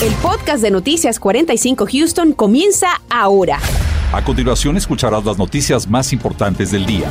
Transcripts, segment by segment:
El podcast de Noticias 45 Houston comienza ahora. A continuación escucharás las noticias más importantes del día.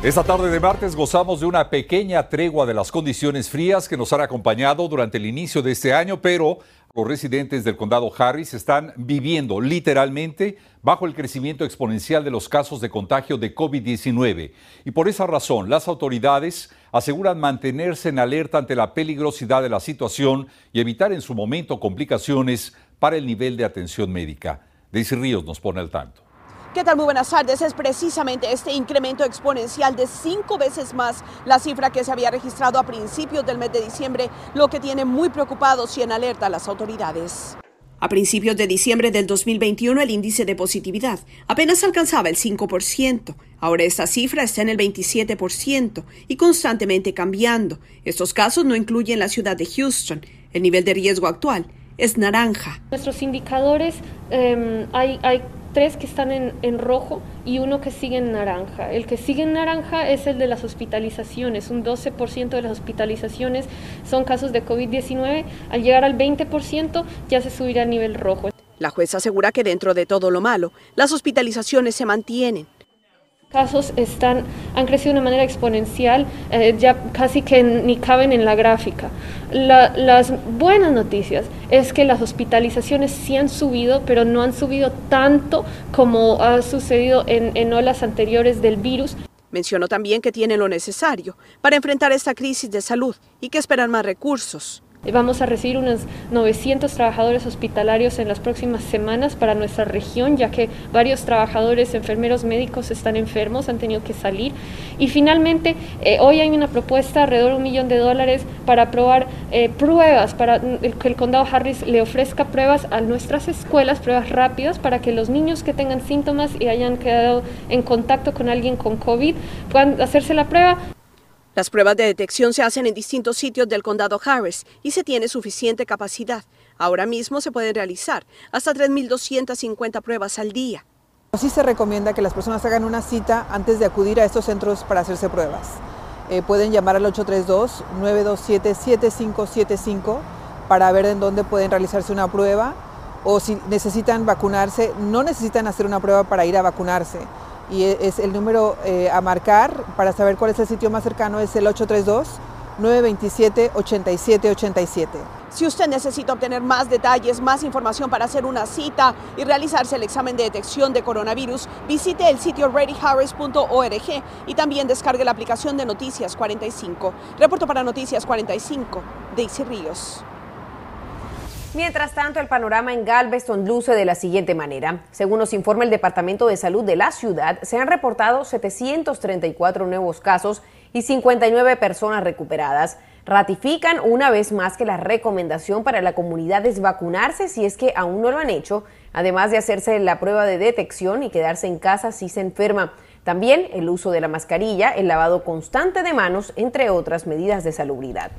Esta tarde de martes gozamos de una pequeña tregua de las condiciones frías que nos han acompañado durante el inicio de este año, pero los residentes del condado Harris están viviendo literalmente bajo el crecimiento exponencial de los casos de contagio de COVID-19. Y por esa razón, las autoridades aseguran mantenerse en alerta ante la peligrosidad de la situación y evitar en su momento complicaciones para el nivel de atención médica. Daisy Ríos nos pone al tanto. ¿Qué tal? Muy buenas tardes. Es precisamente este incremento exponencial de cinco veces más la cifra que se había registrado a principios del mes de diciembre, lo que tiene muy preocupados y en alerta a las autoridades. A principios de diciembre del 2021 el índice de positividad apenas alcanzaba el 5%. Ahora esta cifra está en el 27% y constantemente cambiando. Estos casos no incluyen la ciudad de Houston. El nivel de riesgo actual es naranja. Nuestros indicadores, em, hay, hay tres que están en, en, rojo y uno que sigue en naranja. El que sigue en naranja es el de las hospitalizaciones. Un 12% de las hospitalizaciones son casos de COVID-19. Al llegar al 20% ya se subirá a nivel rojo. La jueza asegura que dentro de todo lo malo, las hospitalizaciones se mantienen casos están, han crecido de una manera exponencial, eh, ya casi que ni caben en la gráfica. las buenas noticias es que las hospitalizaciones sí han subido, pero no han subido tanto como ha sucedido en, en olas anteriores del virus. Mencionó también que tienen lo necesario para enfrentar esta crisis de salud y que esperan más recursos. Vamos a recibir unos 900 trabajadores hospitalarios en las próximas semanas para nuestra región, ya que varios trabajadores, enfermeros médicos están enfermos, han tenido que salir. Y finalmente, eh, hoy hay una propuesta alrededor de un millón de dólares para aprobar eh, pruebas, para que el condado Harris le ofrezca pruebas a nuestras escuelas, pruebas rápidas, para que los niños que tengan síntomas y hayan quedado en contacto con alguien con COVID puedan hacerse la prueba. Las pruebas de detección se hacen en distintos sitios del condado Harris y se tiene suficiente capacidad. Ahora mismo se pueden realizar hasta 3.250 pruebas al día. Sí se recomienda que las personas hagan una cita antes de acudir a estos centros para hacerse pruebas. Eh, pueden llamar al 832-927-7575 para ver en dónde pueden realizarse una prueba o si necesitan vacunarse, no necesitan hacer una prueba para ir a vacunarse y e, es el número eh, a marcar para saber cuál es el sitio más cercano, es el 832-927-8787. Si usted necesita obtener más detalles, más información para hacer una cita y realizarse el examen de detección de coronavirus, visite el sitio readyharris.org y también descargue la aplicación de Noticias 45. Reporto para Noticias 45, Daisy Ríos. Mientras tanto, el panorama en Galveston luce de la siguiente manera. Según nos informa el Departamento de Salud de la ciudad, se han reportado 734 nuevos casos y 59 personas recuperadas. Ratifican una vez más que la recomendación para la comunidad es vacunarse si es que aún no lo han hecho, además de hacerse la prueba de detección y quedarse en casa si se enferma. También el uso de la mascarilla, el lavado constante de manos, entre otras medidas de salubridad.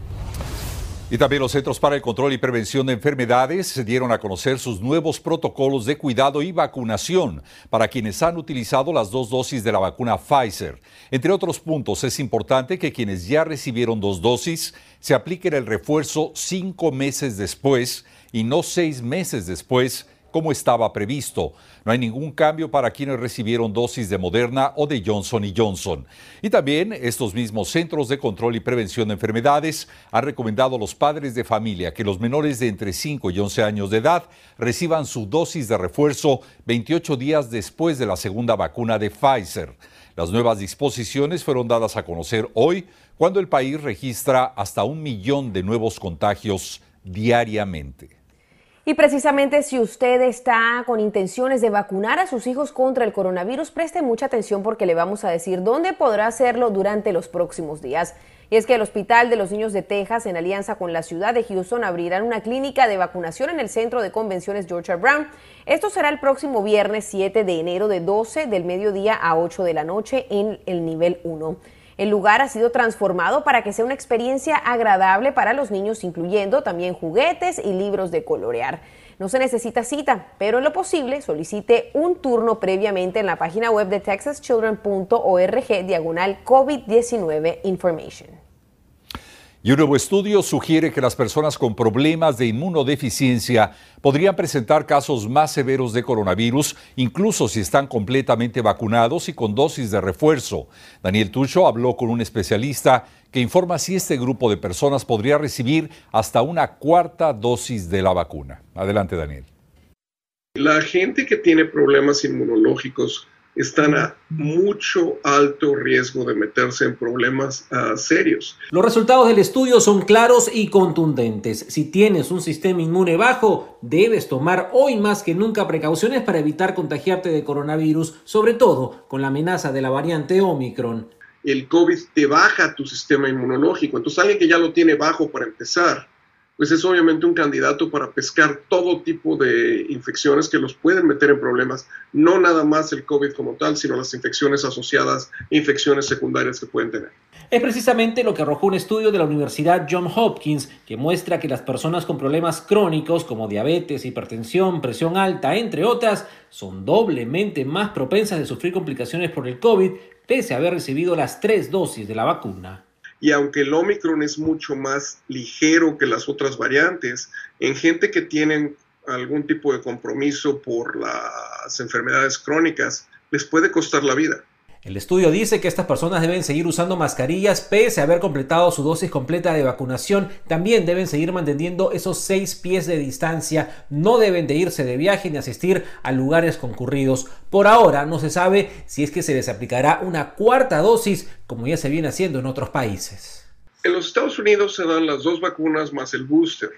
Y también los Centros para el Control y Prevención de Enfermedades dieron a conocer sus nuevos protocolos de cuidado y vacunación para quienes han utilizado las dos dosis de la vacuna Pfizer. Entre otros puntos, es importante que quienes ya recibieron dos dosis se apliquen el refuerzo cinco meses después y no seis meses después como estaba previsto. No hay ningún cambio para quienes recibieron dosis de Moderna o de Johnson Johnson. Y también estos mismos Centros de Control y Prevención de Enfermedades han recomendado a los padres de familia que los menores de entre 5 y 11 años de edad reciban su dosis de refuerzo 28 días después de la segunda vacuna de Pfizer. Las nuevas disposiciones fueron dadas a conocer hoy cuando el país registra hasta un millón de nuevos contagios diariamente. Y precisamente si usted está con intenciones de vacunar a sus hijos contra el coronavirus, preste mucha atención porque le vamos a decir dónde podrá hacerlo durante los próximos días. Y es que el Hospital de los Niños de Texas, en alianza con la ciudad de Houston, abrirán una clínica de vacunación en el Centro de Convenciones George R. Brown. Esto será el próximo viernes 7 de enero de 12 del mediodía a 8 de la noche en el nivel 1. El lugar ha sido transformado para que sea una experiencia agradable para los niños, incluyendo también juguetes y libros de colorear. No se necesita cita, pero en lo posible solicite un turno previamente en la página web de texaschildren.org diagonal COVID-19 information. Y un nuevo estudio sugiere que las personas con problemas de inmunodeficiencia podrían presentar casos más severos de coronavirus, incluso si están completamente vacunados y con dosis de refuerzo. Daniel Tucho habló con un especialista que informa si este grupo de personas podría recibir hasta una cuarta dosis de la vacuna. Adelante, Daniel. La gente que tiene problemas inmunológicos están a mucho alto riesgo de meterse en problemas uh, serios. Los resultados del estudio son claros y contundentes. Si tienes un sistema inmune bajo, debes tomar hoy más que nunca precauciones para evitar contagiarte de coronavirus, sobre todo con la amenaza de la variante Omicron. El COVID te baja tu sistema inmunológico, entonces alguien que ya lo tiene bajo para empezar, pues es obviamente un candidato para pescar todo tipo de infecciones que los pueden meter en problemas, no nada más el COVID como tal, sino las infecciones asociadas, infecciones secundarias que pueden tener. Es precisamente lo que arrojó un estudio de la Universidad John Hopkins que muestra que las personas con problemas crónicos como diabetes, hipertensión, presión alta, entre otras, son doblemente más propensas de sufrir complicaciones por el COVID pese a haber recibido las tres dosis de la vacuna. Y aunque el Omicron es mucho más ligero que las otras variantes, en gente que tienen algún tipo de compromiso por las enfermedades crónicas, les puede costar la vida. El estudio dice que estas personas deben seguir usando mascarillas pese a haber completado su dosis completa de vacunación. También deben seguir manteniendo esos seis pies de distancia. No deben de irse de viaje ni asistir a lugares concurridos. Por ahora no se sabe si es que se les aplicará una cuarta dosis como ya se viene haciendo en otros países. En los Estados Unidos se dan las dos vacunas más el booster.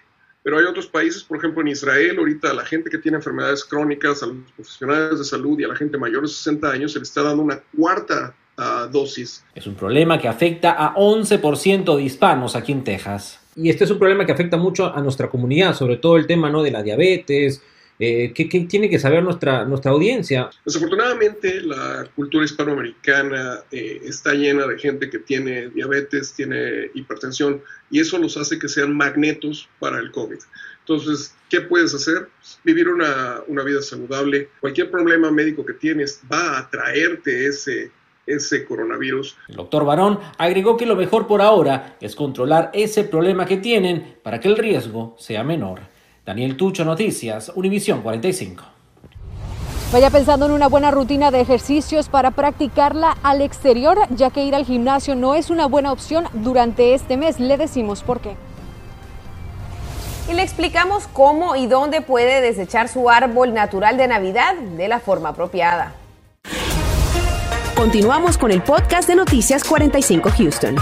Pero hay otros países, por ejemplo en Israel, ahorita a la gente que tiene enfermedades crónicas, a los profesionales de salud y a la gente mayor de 60 años se le está dando una cuarta uh, dosis. Es un problema que afecta a 11% de hispanos aquí en Texas. Y este es un problema que afecta mucho a nuestra comunidad, sobre todo el tema ¿no? de la diabetes, eh, ¿qué, ¿qué, tiene que saber nuestra, nuestra audiencia? Desafortunadamente, la cultura hispanoamericana eh, está llena de gente que tiene diabetes, tiene hipertensión, y eso los hace que sean magnetos para el COVID. Entonces, ¿qué puedes hacer? Vivir una, una vida saludable. Cualquier problema médico que tienes va a traerte ese, ese coronavirus. El doctor Barón agregó que lo mejor por ahora es controlar ese problema que tienen para que el riesgo sea menor. Daniel Tucho, Noticias, Univisión 45. Vaya pensando en una buena rutina de ejercicios para practicarla al exterior, ya que ir al gimnasio no es una buena opción durante este mes. Le decimos por qué. Y le explicamos cómo y dónde puede desechar su árbol natural de Navidad de la forma apropiada. Continuamos con el podcast de Noticias 45 Houston.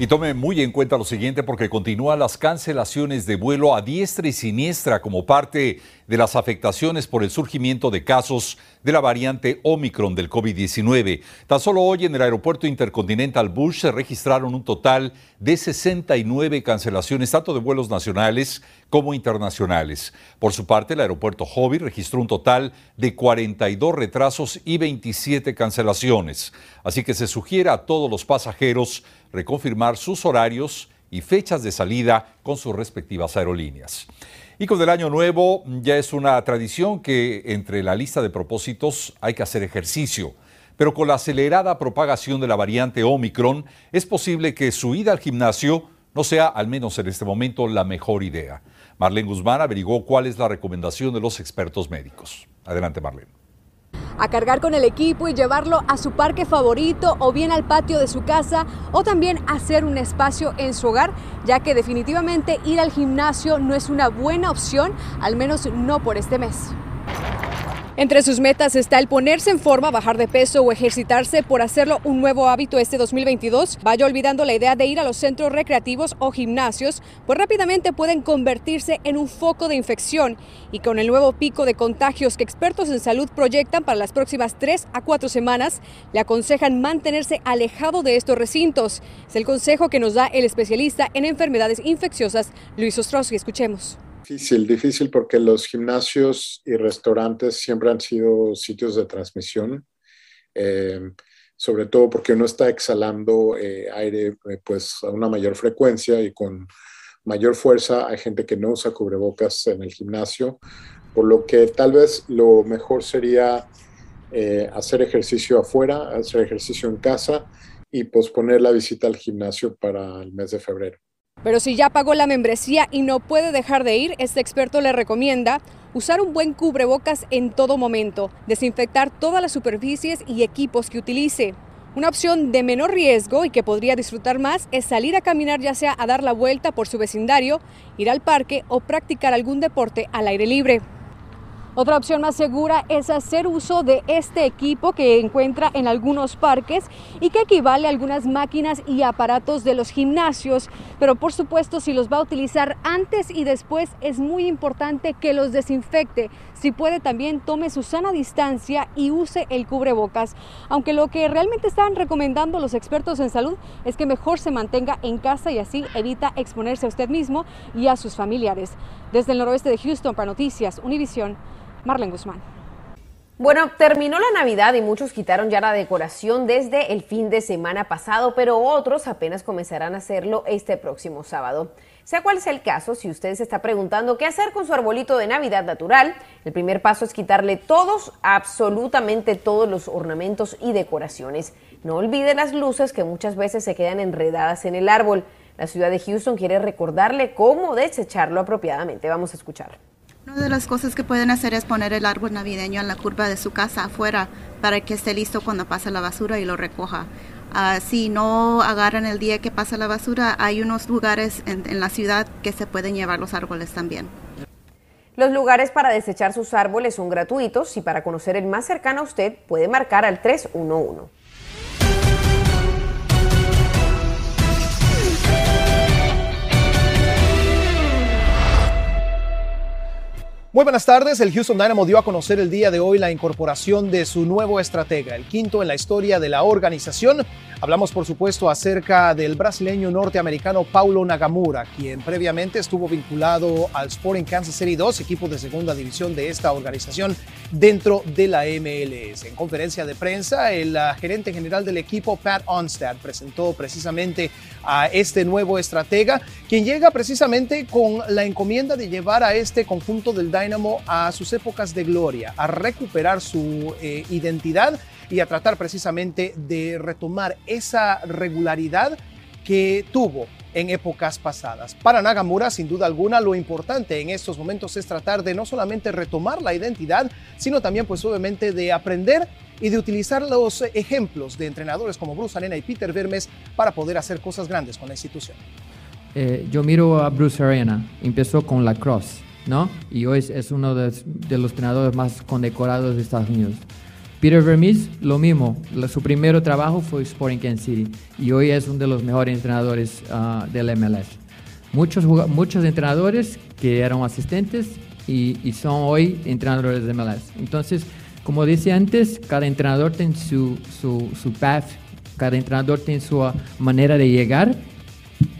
Y tome muy en cuenta lo siguiente porque continúan las cancelaciones de vuelo a diestra y siniestra como parte de las afectaciones por el surgimiento de casos de la variante Omicron del COVID-19. Tan solo hoy en el aeropuerto Intercontinental Bush se registraron un total de 69 cancelaciones, tanto de vuelos nacionales como internacionales. Por su parte, el aeropuerto Hobby registró un total de 42 retrasos y 27 cancelaciones. Así que se sugiere a todos los pasajeros reconfirmar sus horarios y fechas de salida con sus respectivas aerolíneas. Y con el año nuevo ya es una tradición que entre la lista de propósitos hay que hacer ejercicio. Pero con la acelerada propagación de la variante Omicron, es posible que su ida al gimnasio no sea, al menos en este momento, la mejor idea. Marlene Guzmán averiguó cuál es la recomendación de los expertos médicos. Adelante, Marlene a cargar con el equipo y llevarlo a su parque favorito o bien al patio de su casa o también hacer un espacio en su hogar, ya que definitivamente ir al gimnasio no es una buena opción, al menos no por este mes. Entre sus metas está el ponerse en forma, bajar de peso o ejercitarse por hacerlo un nuevo hábito este 2022. Vaya olvidando la idea de ir a los centros recreativos o gimnasios, pues rápidamente pueden convertirse en un foco de infección y con el nuevo pico de contagios que expertos en salud proyectan para las próximas tres a cuatro semanas, le aconsejan mantenerse alejado de estos recintos. Es el consejo que nos da el especialista en enfermedades infecciosas, Luis Ostrowski. Escuchemos. Difícil, difícil porque los gimnasios y restaurantes siempre han sido sitios de transmisión, eh, sobre todo porque uno está exhalando eh, aire eh, pues a una mayor frecuencia y con mayor fuerza. Hay gente que no usa cubrebocas en el gimnasio, por lo que tal vez lo mejor sería hacer ejercicio afuera, hacer ejercicio en casa y posponer la visita al gimnasio para el mes de febrero. Pero si ya pagó la membresía y no puede dejar de ir, este experto le recomienda usar un buen cubrebocas en todo momento, desinfectar todas las superficies y equipos que utilice. Una opción de menor riesgo y que podría disfrutar más es salir a caminar ya sea a dar la vuelta por su vecindario, ir al parque o practicar algún deporte al aire libre. Otra opción más segura es hacer uso de este equipo que encuentra en algunos parques y que equivale a algunas máquinas y aparatos de los gimnasios. Pero por supuesto, si los va a utilizar antes y después, es muy importante que los desinfecte. Si puede, también tome su sana distancia y use el cubrebocas. Aunque lo que realmente están recomendando los expertos en salud es que mejor se mantenga en casa y así evita exponerse a usted mismo y a sus familiares. Desde el noroeste de Houston para Noticias Univisión. Marlene Guzmán. Bueno, terminó la Navidad y muchos quitaron ya la decoración desde el fin de semana pasado, pero otros apenas comenzarán a hacerlo este próximo sábado. Sea cual sea el caso, si usted se está preguntando qué hacer con su arbolito de Navidad natural, el primer paso es quitarle todos, absolutamente todos los ornamentos y decoraciones. No olvide las luces que muchas veces se quedan enredadas en el árbol. La ciudad de Houston quiere recordarle cómo desecharlo apropiadamente. Vamos a escuchar. Una de las cosas que pueden hacer es poner el árbol navideño en la curva de su casa afuera para que esté listo cuando pase la basura y lo recoja. Uh, si no agarran el día que pasa la basura, hay unos lugares en la ciudad que se pueden llevar los árboles también. Los lugares para desechar sus árboles son gratuitos y para conocer el más cercano a usted puede marcar al 311. Muy buenas tardes. El Houston Dynamo dio a conocer el día de hoy la incorporación de su nuevo estratega, el quinto en la historia de la organización. Hablamos, por supuesto, acerca del brasileño norteamericano Paulo Nagamura, quien previamente estuvo vinculado al Sporting Kansas City 2, equipo de segunda división de esta organización dentro de la MLS. En conferencia de prensa, el uh, gerente general del equipo, Pat Onstad, presentó precisamente a este nuevo estratega, quien llega precisamente con la encomienda de llevar a este conjunto del Dynamo a sus épocas de gloria, a recuperar su eh, identidad y a tratar precisamente de retomar esa regularidad que tuvo en épocas pasadas. Para Nagamura, sin duda alguna, lo importante en estos momentos es tratar de no solamente retomar la identidad, sino también pues obviamente de aprender y de utilizar los ejemplos de entrenadores como Bruce Arena y Peter Vermes para poder hacer cosas grandes con la institución. Eh, yo miro a Bruce Arena, empezó con la cross, ¿no? Y hoy es uno de, de los entrenadores más condecorados de Estados Unidos. Peter Vermees, lo mismo. Su primer trabajo fue Sporting Kansas City y hoy es uno de los mejores entrenadores uh, del MLS. Muchos, entrenadores que eran asistentes y, son hoy entrenadores de MLS. Entonces, como decía antes, cada entrenador tiene su, su, path, cada entrenador tiene su manera de llegar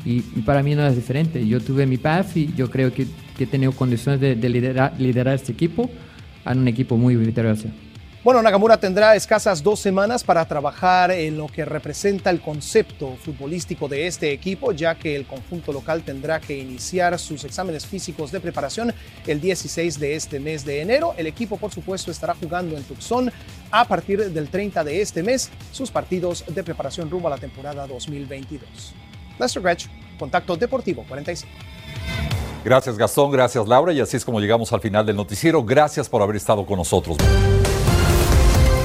y, para mí no es diferente. Yo tuve mi path y yo creo que, que he tenido condiciones de, de liderar, liderar este equipo a un equipo muy victorioso. Bueno, Nagamura tendrá escasas dos semanas para trabajar en lo que representa el concepto futbolístico de este equipo, ya que el conjunto local tendrá que iniciar sus exámenes físicos de preparación el 16 de este mes de enero. El equipo, por supuesto, estará jugando en Tucson a partir del 30 de este mes sus partidos de preparación rumbo a la temporada 2022. Lester Gretsch, Contacto Deportivo 45. Gracias Gastón, gracias Laura y así es como llegamos al final del noticiero. Gracias por haber estado con nosotros.